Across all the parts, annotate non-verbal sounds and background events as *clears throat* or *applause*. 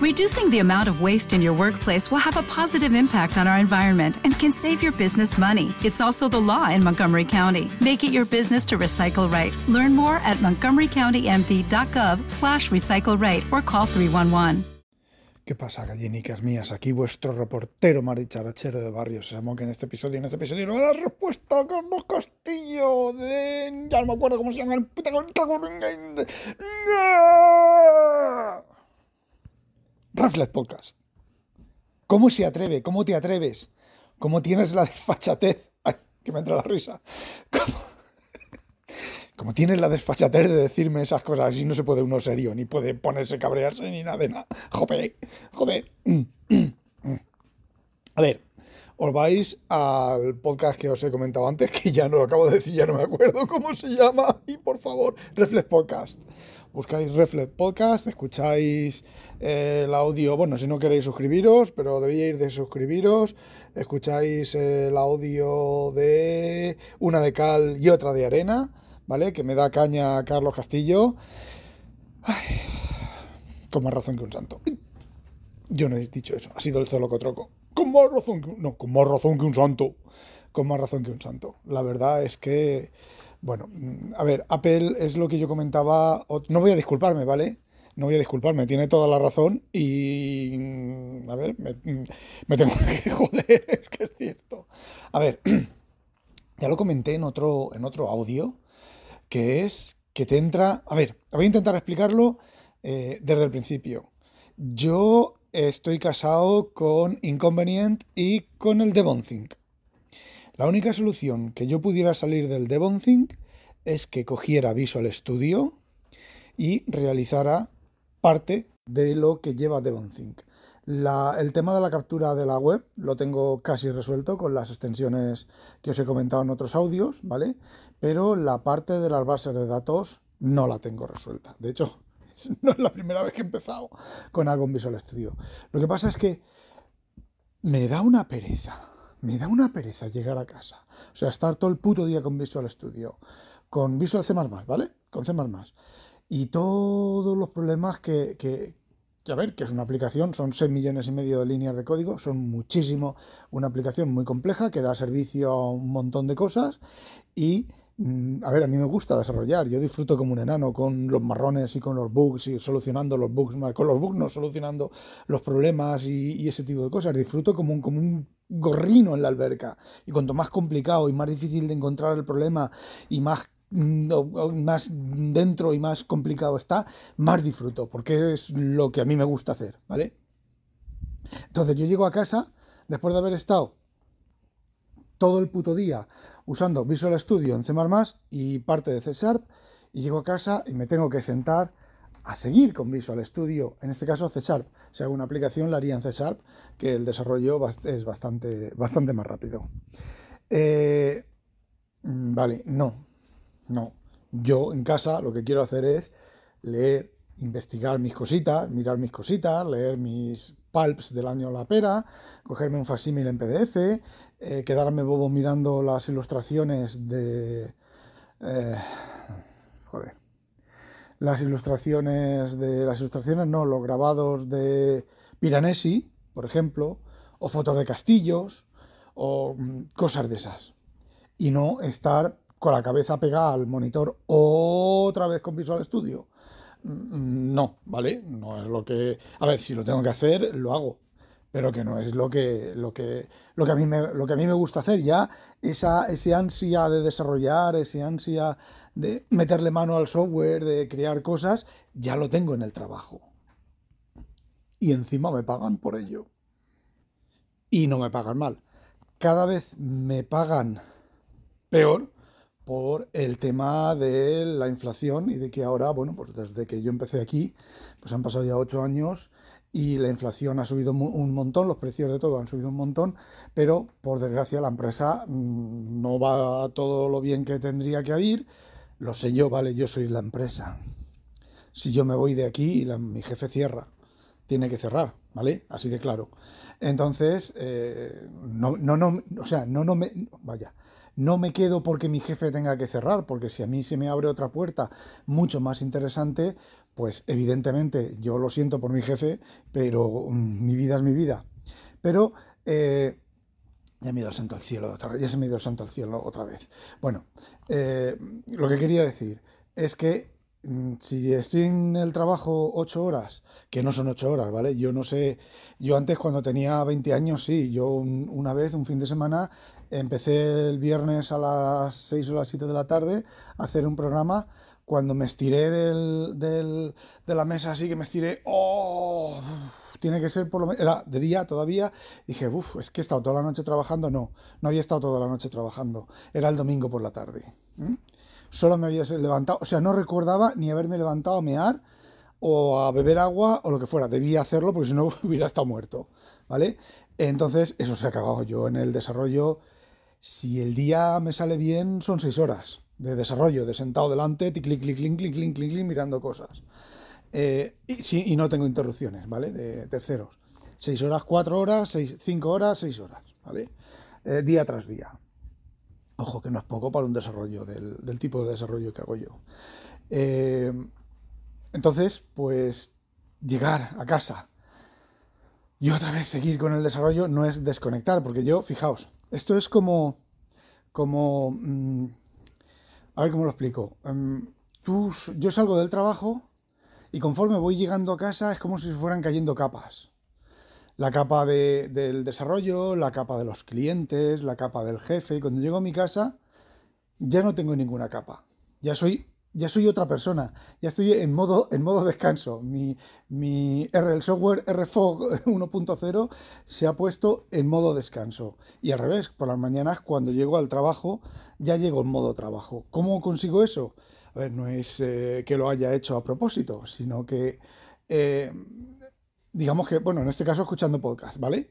Reducing the amount of waste in your workplace will have a positive impact on our environment and can save your business money. It's also the law in Montgomery County. Make it your business to recycle right. Learn more at montgomerycountymd.gov slash recycle right or call 311. ¿Qué pasa, gallinicas mías? Aquí vuestro reportero maricharachero de Barrio Sésamo, que en este episodio, en este episodio no va a respuesta a Carlos Castillo de... Ya no me acuerdo cómo se llama el puta... Reflex Podcast. ¿Cómo se atreve? ¿Cómo te atreves? ¿Cómo tienes la *laughs* desfachatez? Ay, que me entra la risa. *laughs* ¿Cómo, tienes la desfachatez de decirme esas cosas? Así no se puede uno serio, ni puede ponerse cabrearse, ni nada de nada. Joder, joder. *clears throat* A ver, os vais al podcast que os he comentado antes, *laughs* que ya no lo acabo de decir, ya no me acuerdo cómo se llama. Y por favor, Reflex Podcast buscáis Reflex Podcast, escucháis eh, el audio, bueno, si no queréis suscribiros, pero debíais de suscribiros, escucháis el audio de una de cal y otra de arena, ¿vale? Que me da caña Carlos Castillo. con más razón que un santo. Yo no he dicho eso, ha sido el Zolocotroco. Con más razón que no, con más razón que un santo. Con más razón que un santo. La verdad es que bueno, mm, a ver, Apple es lo que yo comentaba. No voy a disculparme, ¿vale? No voy a disculparme, tiene toda la razón y. Mm, a ver, mm, me, tengo *laughs* que joder, es que es cierto. A ver, *clears throat* ya lo comenté en otro, en otro audio, que es que te entra. A ver, voy a intentar explicarlo eh, desde el principio. Yo estoy casado con Inconvenient y con el Devonthink. La única solución que yo pudiera salir del DevonThink es que cogiera Visual Studio y realizara parte de lo que lleva DevonThink. el tema de la captura de la web lo tengo casi resuelto con las extensiones que os he comentado en otros audios, ¿vale? Pero la parte de las bases de datos no la tengo resuelta. De hecho, *laughs* no es la primera vez que he empezado con algo en Visual Studio. Lo que pasa es que me da una pereza me da una pereza llegar a casa. O sea, estar todo el puto día con Visual Studio, con Visual C++, ¿vale? Con C++. Y todos los problemas que, que, a ver, que es una aplicación, son 6 millones y medio de líneas de código, son muchísimo, una aplicación muy compleja que da servicio a un montón de cosas y a ver, a mí me gusta desarrollar, yo disfruto como un enano con los marrones y con los bugs y solucionando los bugs, con los bugs no solucionando los problemas y, y ese tipo de cosas, disfruto como un, como un gorrino en la alberca. Y cuanto más complicado y más difícil de encontrar el problema y más, mm, más dentro y más complicado está, más disfruto, porque es lo que a mí me gusta hacer, ¿vale? Entonces yo llego a casa, después de haber estado todo el puto día usando Visual Studio en C++ y parte de C Sharp, y llego a casa y me tengo que sentar a seguir con Visual Studio, en este caso C Sharp. Si hago una aplicación la haría en C Sharp, que el desarrollo es bastante, bastante más rápido. Eh, mm, vale, no, no. Yo en casa lo que quiero hacer es leer, investigar mis cositas, mirar mis cositas, leer mis pulps del año La Pera, cogerme un facsímil en PDF, eh, quedarme bobo mirando las ilustraciones de... Eh, joder las ilustraciones de las ilustraciones, no, los grabados de Piranesi, por ejemplo, o fotos de castillos, o mm, cosas de esas. Y no estar con la cabeza pegada al monitor otra vez con Visual Studio. Mm, no, ¿vale? No es lo que. A ver, si lo tengo que hacer, lo hago pero que no es lo que, lo que, lo que, a, mí me, lo que a mí me gusta hacer. Ya esa ese ansia de desarrollar, ese ansia de meterle mano al software, de crear cosas, ya lo tengo en el trabajo. Y encima me pagan por ello. Y no me pagan mal. Cada vez me pagan peor por el tema de la inflación y de que ahora, bueno, pues desde que yo empecé aquí, pues han pasado ya ocho años y la inflación ha subido un montón, los precios de todo han subido un montón, pero por desgracia la empresa mm, no va todo lo bien que tendría que ir. Lo sé yo, vale, yo soy la empresa. Si yo me voy de aquí y mi jefe cierra, tiene que cerrar, ¿vale? Así de claro. Entonces, eh, no, no, no, o sea, no, no me, vaya, No me quedo porque mi jefe tenga que cerrar, porque si a mí se me abre otra puerta mucho más interesante, pues evidentemente yo lo siento por mi jefe, pero mm, mi vida es mi vida. Pero eh, ya me he ido santo al cielo otra vez, ya se me ha ido el santo al cielo otra vez. Bueno, eh, lo que quería decir es que mm, si estoy en el trabajo ocho horas, que no son ocho horas, ¿vale? Yo no sé, yo antes cuando tenía 20 años, sí, yo una vez, un fin de semana, empecé el viernes a las 6 o las 7 de la tarde a hacer un programa. Cuando me estiré de la mesa así, que me estiré, ¡oh! tiene que ser por lo menos, era de día todavía, dije, uff, es que he estado toda la noche trabajando, no, no había estado toda la noche trabajando, era el domingo por la tarde. Solo me había levantado, o sea, no recordaba ni haberme levantado a mear o a beber agua o lo que fuera, debía hacerlo porque si no *laughs* hubiera estado muerto, ¿vale? Entonces, eso se ha acabado yo en el desarrollo. Si el día me sale bien, son seis horas de desarrollo, de sentado delante, clic, clic, clic, clic, clic, clic, clic, mirando cosas. Eh, y, sí, y no tengo interrupciones, ¿vale? De terceros. 6 horas, 4 horas, 5 horas, 6 horas, ¿vale? Eh, día tras día. Ojo, que no es poco para un desarrollo del, tipo de desarrollo que hago yo. Eh, entonces, pues llegar a casa y otra vez seguir con el desarrollo no es desconectar, porque yo, fijaos, esto es como, como, mm, a ver cómo lo explico. Em, tú, yo salgo del trabajo y conforme voy llegando a casa es como si fueran cayendo capas. La capa del desarrollo, la capa de los clientes, la capa del jefe. Y cuando llego a mi casa ya no tengo ninguna capa. Ya soy, ya soy otra persona. Ya estoy en modo, en modo descanso. Mi, mi R, el software RFOG 1.0 *laughs* se ha puesto en modo descanso. Y al revés, por las mañanas cuando llego al trabajo ya llego en modo trabajo. ¿Cómo consigo eso? a ver, no es eh, que lo haya hecho a propósito, sino que, eh, digamos que, bueno, en este caso escuchando podcast, ¿vale?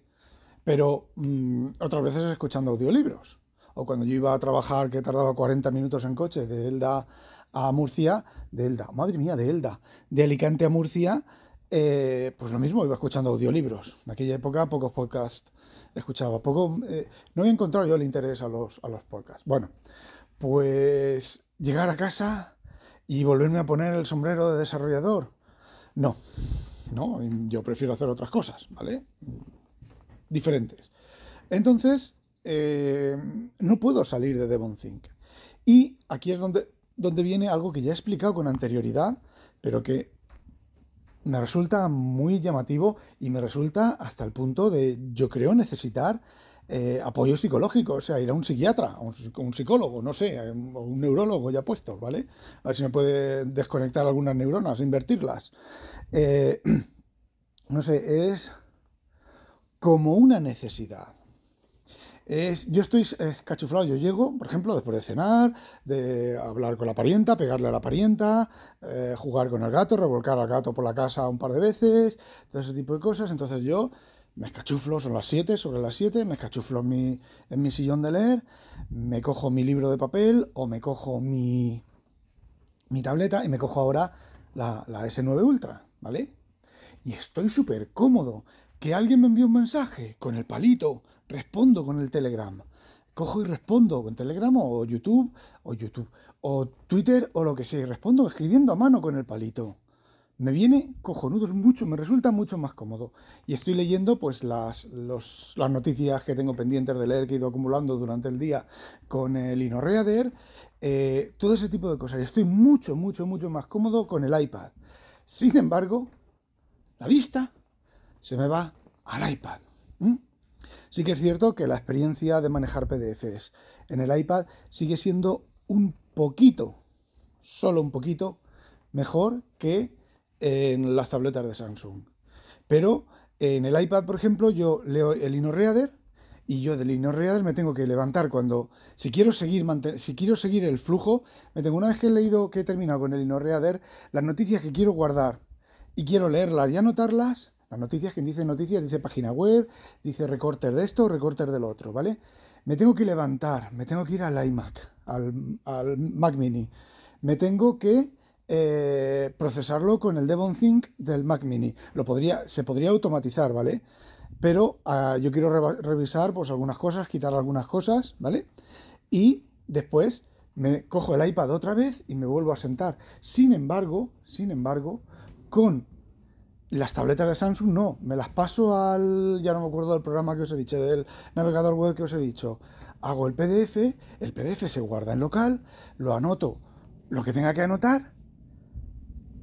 Pero mm, otras veces escuchando audiolibros. O cuando yo iba a trabajar, que tardaba 40 minutos en coche de Elda a Murcia, de Elda, madre mía, de Elda, de Alicante a Murcia, eh, pues lo mismo, iba escuchando audiolibros. En aquella época pocos podcasts escuchaba. Poco, no había encontrado yo el interés a los, a los podcasts. Bueno, pues llegar a casa y volverme a poner el sombrero de desarrollador. No, no, yo prefiero hacer otras cosas, ¿vale? Diferentes. Entonces, eh, no puedo salir de DevonThink. Y aquí es donde, donde viene algo que ya he explicado con anterioridad, pero que me resulta muy llamativo y me resulta hasta el punto de, yo creo, necesitar eh, apoyo psicológico, o sea, ir a un psiquiatra, a un, psicólogo, no sé, o un neurólogo ya puesto, ¿vale? A ver si me puede desconectar algunas neuronas, invertirlas. Eh, *clears throat* no sé, es como una necesidad. Es, yo estoy cachuflado, yo llego, por ejemplo, después de cenar, de hablar con la parienta, pegarle a la parienta, eh, jugar con el gato, revolcar al gato por la casa un par de veces, todo ese tipo de cosas. Entonces yo me escachuflo, son las 7, sobre las 7, me escachuflo en mi, en mi sillón de leer, me cojo mi libro de papel o me cojo mi, mi tableta y me cojo ahora la, la S9 Ultra, ¿vale? Y estoy súper cómodo. Que alguien me envíe un mensaje con el palito, respondo con el Telegram. Cojo y respondo con Telegram o YouTube, o YouTube, o Twitter o lo que sea. Y respondo escribiendo a mano con el palito me viene cojonudo, mucho, me resulta mucho más cómodo. Y estoy leyendo pues las, las noticias que tengo pendientes de leer que he ido acumulando durante el día con el InnoReader, eh, todo ese tipo de cosas. Y estoy mucho, mucho, mucho más cómodo con el iPad. Sin embargo, la vista se me va al iPad. Sí que es cierto que la experiencia de manejar PDFs en el iPad sigue siendo un poquito, solo un poquito, mejor que en las tabletas de Samsung. Pero en el iPad, por ejemplo, yo leo el InnoReader y yo del InnoReader me tengo que levantar cuando, si quiero seguir, si quiero seguir el flujo, me tengo una vez que he leído, que he terminado con el InnoReader, las noticias que quiero guardar y quiero leerlas y anotarlas, las noticias, que dice noticias, dice página web, dice recorter de esto, recorter del otro, ¿vale? Me tengo que levantar, me tengo que ir al iMac, al, al Mac Mini, me tengo que eh, procesarlo con el Devon Think del Mac Mini. Lo podría, se podría automatizar, ¿vale? Pero ah, yo quiero revisar pues, algunas cosas, quitar algunas cosas, ¿vale? y después me cojo el iPad otra vez y me vuelvo a sentar. Sin embargo, sin embargo, con las tabletas de Samsung no, me las paso al, ya no me acuerdo del programa que os he dicho, del navegador web que os he dicho. Hago el PDF, el PDF se guarda en local, lo anoto lo que tenga que anotar,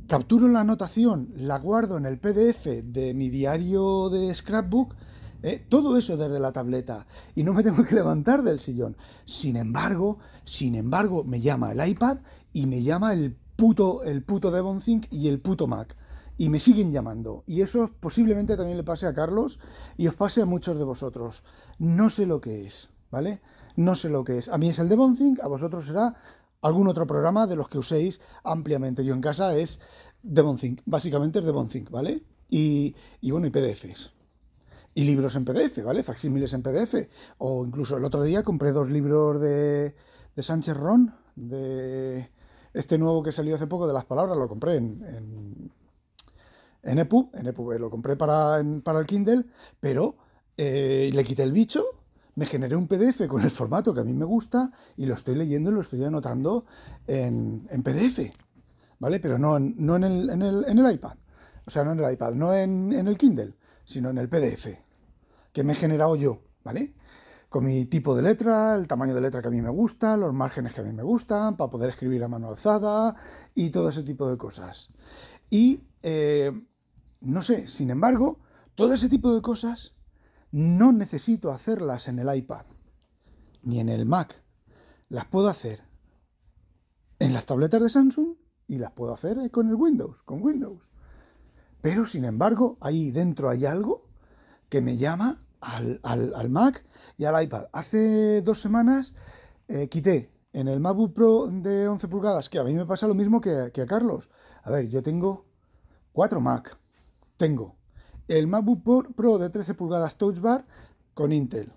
capturo la anotación, la guardo en el PDF de mi diario de Scrapbook, eh, todo eso desde la tableta y no me tengo que levantar del sillón. Sin embargo, sin embargo, me llama el iPad y me llama el puto, el puto Devonthink y el puto Mac y me siguen llamando. Y eso posiblemente también le pase a Carlos y os pase a muchos de vosotros. No sé lo que es, ¿vale? No sé lo que es. A mí es el Devonthink, a vosotros será algún otro programa de los que uséis ampliamente. Yo en casa es Devonthink, básicamente es Devonthink, ¿vale? Y, y bueno, y PDFs. Y libros en PDF, ¿vale? Facsímiles en PDF. O incluso el otro día compré dos libros de, de Sánchez Ron, de este nuevo que salió hace poco de las palabras, lo compré en en EPUB, en EPUB lo compré para, para el Kindle, pero eh, le quité el bicho, me generé un PDF con el formato que a mí me gusta y lo estoy leyendo y lo estoy anotando en, PDF, ¿vale? Pero no, no en, el, en, el, en, el, iPad, o sea, no en el iPad, no en, en el Kindle, sino en el PDF, que me he generado yo, ¿vale? Con mi tipo de letra, el tamaño de letra que a mí me gusta, los márgenes que a mí me gustan, para poder escribir a mano alzada y todo ese tipo de cosas. Y eh, no sé, sin embargo, todo ese tipo de cosas no necesito hacerlas en el iPad ni en el Mac. Las puedo hacer en las tabletas de Samsung y las puedo hacer con el Windows, con Windows. Pero sin embargo, ahí dentro hay algo que me llama al, Mac y al iPad. Hace dos semanas eh, quité en el MacBook Pro de 11 pulgadas, que a mí me pasa lo mismo que, que a Carlos. A ver, yo tengo cuatro Mac tengo el MacBook Pro de 13 pulgadas Touch Bar con Intel.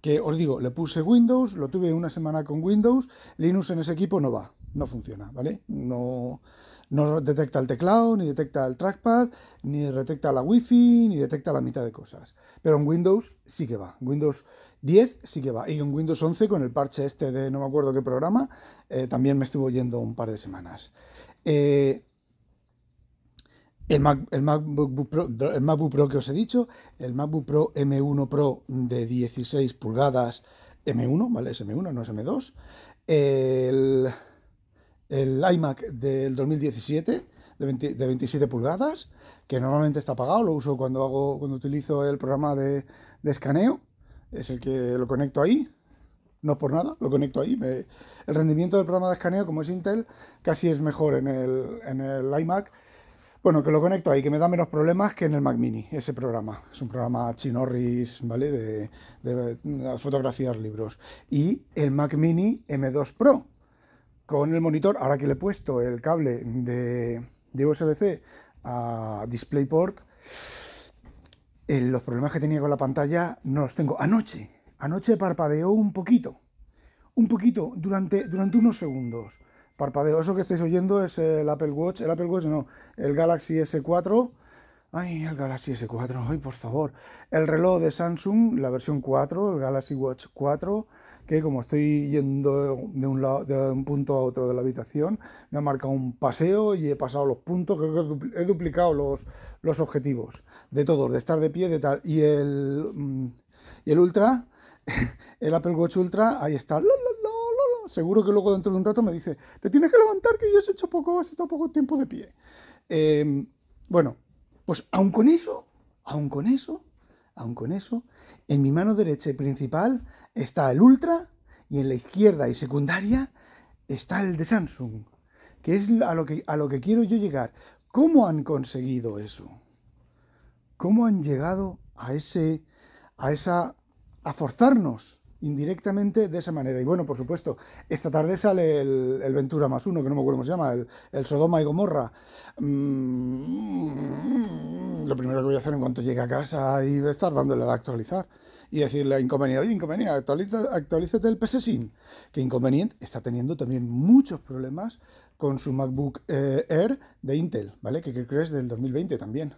Que os digo, le puse Windows, lo tuve una semana con Windows, Linux en ese equipo no va, no funciona, ¿vale? No, no detecta el teclado, ni detecta el trackpad, ni detecta la Wi-Fi, ni detecta la mitad de cosas. Pero en Windows sí que va. Windows 10 sí que va. Y en Windows 11 con el parche este de no me acuerdo qué programa, eh, también me estuvo yendo un par de semanas. Eh, el, MacBook Pro, el MacBook Pro que os he dicho, el MacBook Pro M1 Pro de 16 pulgadas, M1, ¿vale? Es M1, no es M2. El, el iMac del 2017 de, 27 pulgadas, que normalmente está apagado, lo uso cuando hago, cuando utilizo el programa de, escaneo, es el que lo conecto ahí, no por nada, lo conecto ahí. el rendimiento del programa de escaneo, como es Intel, casi es mejor en el, en el iMac bueno, que lo conecto ahí, que me da menos problemas que en el Mac Mini, ese programa. Es un programa chinorris, ¿vale? De, de, fotografiar libros. Y el Mac Mini M2 Pro, con el monitor, ahora que le he puesto el cable de, USB-C a DisplayPort, eh, los problemas que tenía con la pantalla no los tengo. Anoche, anoche parpadeó un poquito, un poquito, durante, durante unos segundos parpadeo. Eso que estáis oyendo es el Apple Watch, el Apple Watch no, el Galaxy S4. Ay, el Galaxy S4, ay, por favor. El reloj de Samsung, la versión 4, el Galaxy Watch 4, que como estoy yendo de un, lado, de un punto a otro de la habitación, me ha marcado un paseo y he pasado los puntos, creo que he duplicado los, los objetivos de todos, de estar de pie, de tal. Y el, mm, y el Ultra, *laughs* el Apple Watch Ultra, ahí está seguro que luego dentro de un rato me dice, te tienes que levantar que ya has hecho poco, has estado poco tiempo de pie. Em, bueno, pues aun con eso, aun con eso, aun con eso, en mi mano derecha principal está el Ultra y en la izquierda y secundaria está el de Samsung, que es a lo que, a lo que quiero yo llegar. ¿Cómo han conseguido eso? ¿Cómo han llegado a ese, a esa, a forzarnos indirectamente de esa manera. Y bueno, por supuesto, esta tarde sale el, Ventura más uno, que no me acuerdo cómo se llama, el, Sodoma y Gomorra. Mm, lo primero que voy a hacer en cuanto llegue a casa y estar dándole a actualizar y decirle a Inconveniente, oye Inconveniente, actualiza, actualízate el PS que Inconveniente está teniendo también muchos problemas con su MacBook eh, Air de Intel, ¿vale? Que creo que es del 2020 también.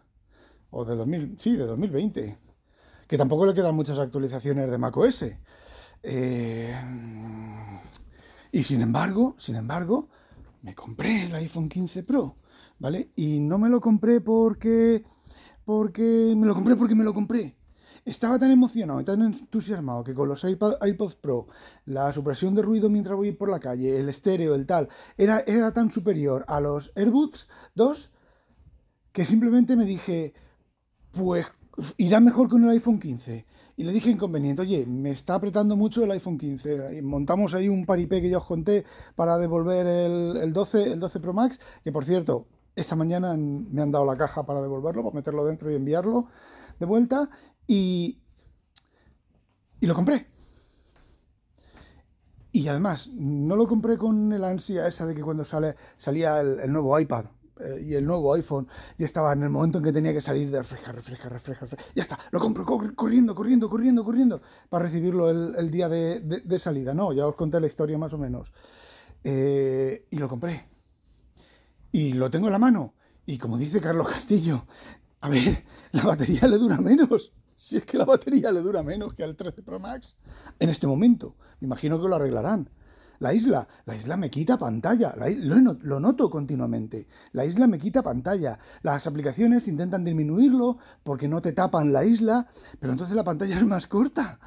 O del 2000, sí, de 2020. Que tampoco le quedan muchas actualizaciones de macOS. Eh, y sin embargo, sin embargo, me compré el iPhone 15 Pro, ¿vale? Y no me lo compré porque, porque, me lo compré porque me lo compré. Estaba tan emocionado y tan entusiasmado que con los iPods Pro, la supresión de ruido mientras voy por la calle, el estéreo, el tal, era, era tan superior a los AirBuds 2 que simplemente me dije, pues irá mejor con el iPhone 15. Y le dije inconveniente, oye, me está apretando mucho el iPhone 15. montamos ahí un paripé que ya os conté para devolver el, 12, el 12 Pro Max, que por cierto, esta mañana me han dado la caja para devolverlo, para meterlo dentro y enviarlo de vuelta. Y, y lo compré. Y además, no lo compré con el ansia esa de que cuando sale, salía el nuevo iPad, eh, y el nuevo iPhone ya estaba en el momento en que tenía que salir de refresca, refresca, refresca, refresca. Ya está, lo compro corriendo, corriendo, corriendo, corriendo para recibirlo el, día de, salida. No, ya os conté la historia más o menos. Eh, y lo compré. Y lo tengo en la mano. Y como dice Carlos Castillo, a ver, *laughs* la batería le dura menos. Si es que la batería le dura menos que al 13 Pro Max en este momento. Me imagino que lo arreglarán. La isla, la isla me quita pantalla, lo, noto continuamente. La isla me quita pantalla. Las aplicaciones intentan disminuirlo porque no te tapan la isla, pero entonces la pantalla es más corta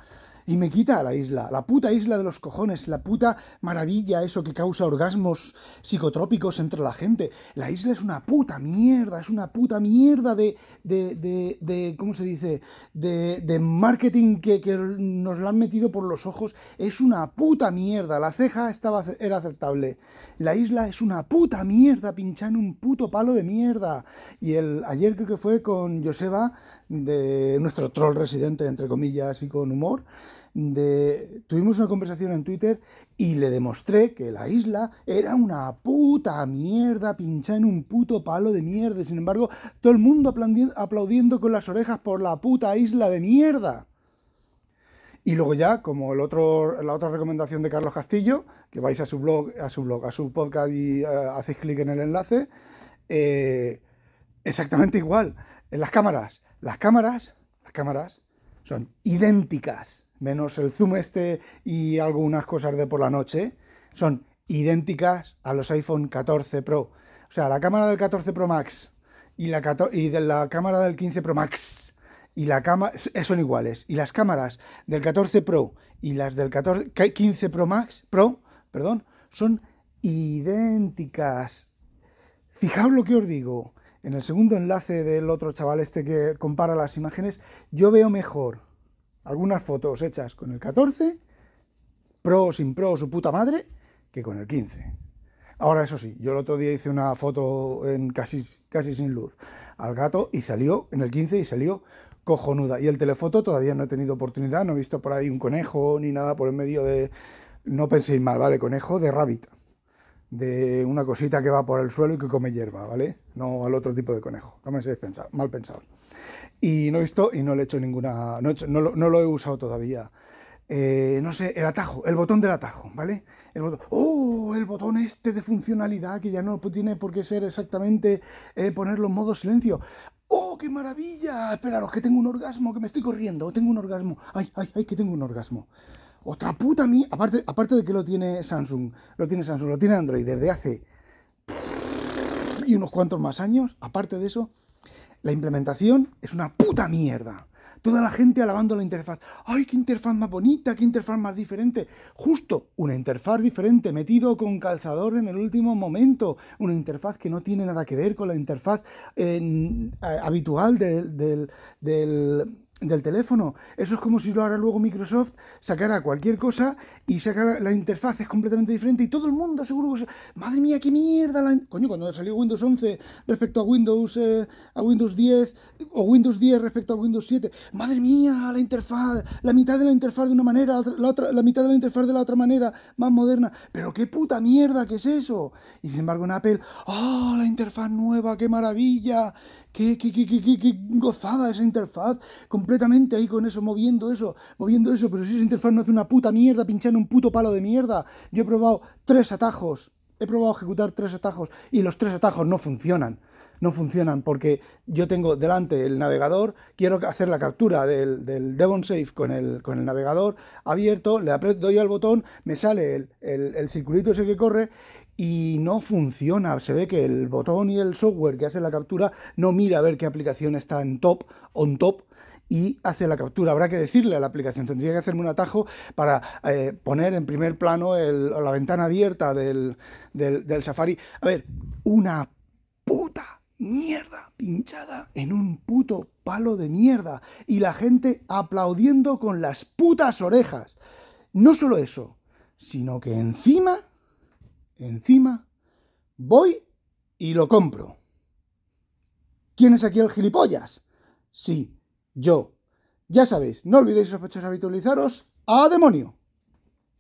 y me quita la isla, la puta isla de los cojones, la puta maravilla, eso que causa orgasmos psicotrópicos entre la gente. La isla es una puta mierda, es una puta mierda de, de, de, ¿cómo se dice? De, de marketing que, que, nos la han metido por los ojos. Es una puta mierda. La ceja estaba, era aceptable. La isla es una puta mierda, pinchando un puto palo de mierda. Y el, ayer creo que fue con Joseba, de nuestro troll residente, entre comillas, y con humor, tuvimos una conversación en Twitter y le demostré que la isla era una puta mierda, pinchada en un puto palo de mierda. Sin embargo, todo el mundo aplaudiendo con las orejas por la puta isla de mierda. Y luego ya, como el otro, la otra recomendación de Carlos Castillo, que vais a su blog, a su blog, a su podcast y eh, hacéis clic en el enlace, eh, exactamente igual. En las cámaras, las cámaras, las cámaras son idénticas, menos el zoom este y algunas cosas de por la noche, son idénticas a los iPhone 14 Pro. O sea, la cámara del 14 Pro Max y la, y de la cámara del 15 Pro Max y la cámara eh, son iguales. Y las cámaras del 14 Pro y las del 14, 15 Pro Max, Pro, perdón, son idénticas. Fijaos lo que os digo. En el segundo enlace del otro chaval este que compara las imágenes, yo veo mejor algunas fotos hechas con el 14, Pro sin Pro, su puta madre, que con el 15. Ahora, eso sí, yo el otro día hice una foto en casi, casi sin luz al gato y salió en el 15 y salió cojonuda. Y el telefoto todavía no he tenido oportunidad, no he visto por ahí un conejo ni nada por el medio de... No penséis mal, ¿vale? Conejo de rabbit. De una cosita que va por el suelo y que come hierba, ¿vale? No al otro tipo de conejo. No me seáis pensar, mal pensados. Y no he visto y no le he hecho ninguna... No, no, lo, no lo he usado todavía. Eh, no sé, el atajo, el botón del atajo, ¿vale? El botón, ¡Oh! El botón este de funcionalidad que ya no tiene por qué ser exactamente eh, ponerlo en modo silencio. ¡Oh, qué maravilla! Esperaros, que tengo un orgasmo, que me estoy corriendo, tengo un orgasmo. ¡Ay, ay, ay, que tengo un orgasmo! Otra puta mía. Aparte, aparte de que lo tiene Samsung, lo tiene Samsung, lo tiene Android desde hace. y unos cuantos más años. Aparte de eso, la implementación es una puta mierda. Toda la gente alabando la interfaz. ¡Ay, qué interfaz más bonita! ¡Qué interfaz más diferente! Justo una interfaz diferente, metido con calzador en el último momento. Una interfaz que no tiene nada que ver con la interfaz eh, habitual del del teléfono. Eso es como si lo ahora luego Microsoft sacara cualquier cosa y sacara la interfaz es completamente diferente y todo el mundo seguro que... Madre mía, qué mierda la... Coño, cuando salió Windows 11 respecto a Windows, eh, a Windows 10 o Windows 10 respecto a Windows 7. Madre mía, la interfaz, la mitad de la interfaz de una manera, la, otra, la mitad de la interfaz de la otra manera, más moderna. Pero qué puta mierda, ¿qué es eso? Y sin embargo en Apple, ¡ah, la interfaz nueva, qué maravilla! Qué, qué, qué, qué, gozada esa interfaz, completamente ahí con eso, moviendo eso, moviendo eso, pero si esa interfaz no hace una puta mierda, pinchando un puto palo de mierda. Yo he probado tres atajos, he probado ejecutar tres atajos y los tres atajos no funcionan. no funcionan porque yo tengo delante el navegador, quiero hacer la captura del, del Devon Safe con el, con el navegador abierto, le doy al botón, me sale el, el, el circulito ese que corre y no funciona. Se ve que el botón y el software que hace la captura no mira a ver qué aplicación está en top, on top, y hace la captura. Habrá que decirle a la aplicación, tendría que hacerme un atajo para eh, poner en primer plano la ventana abierta del, del, del Safari. A ver, una puta mierda pinchada en un puto palo de mierda y la gente aplaudiendo con las putas orejas. No solo eso, sino que encima, encima, voy y lo compro. ¿Quién es aquí el gilipollas? Sí, yo. Ya sabéis, no olvidéis sospechosos habitualizaros. ¡A demonio!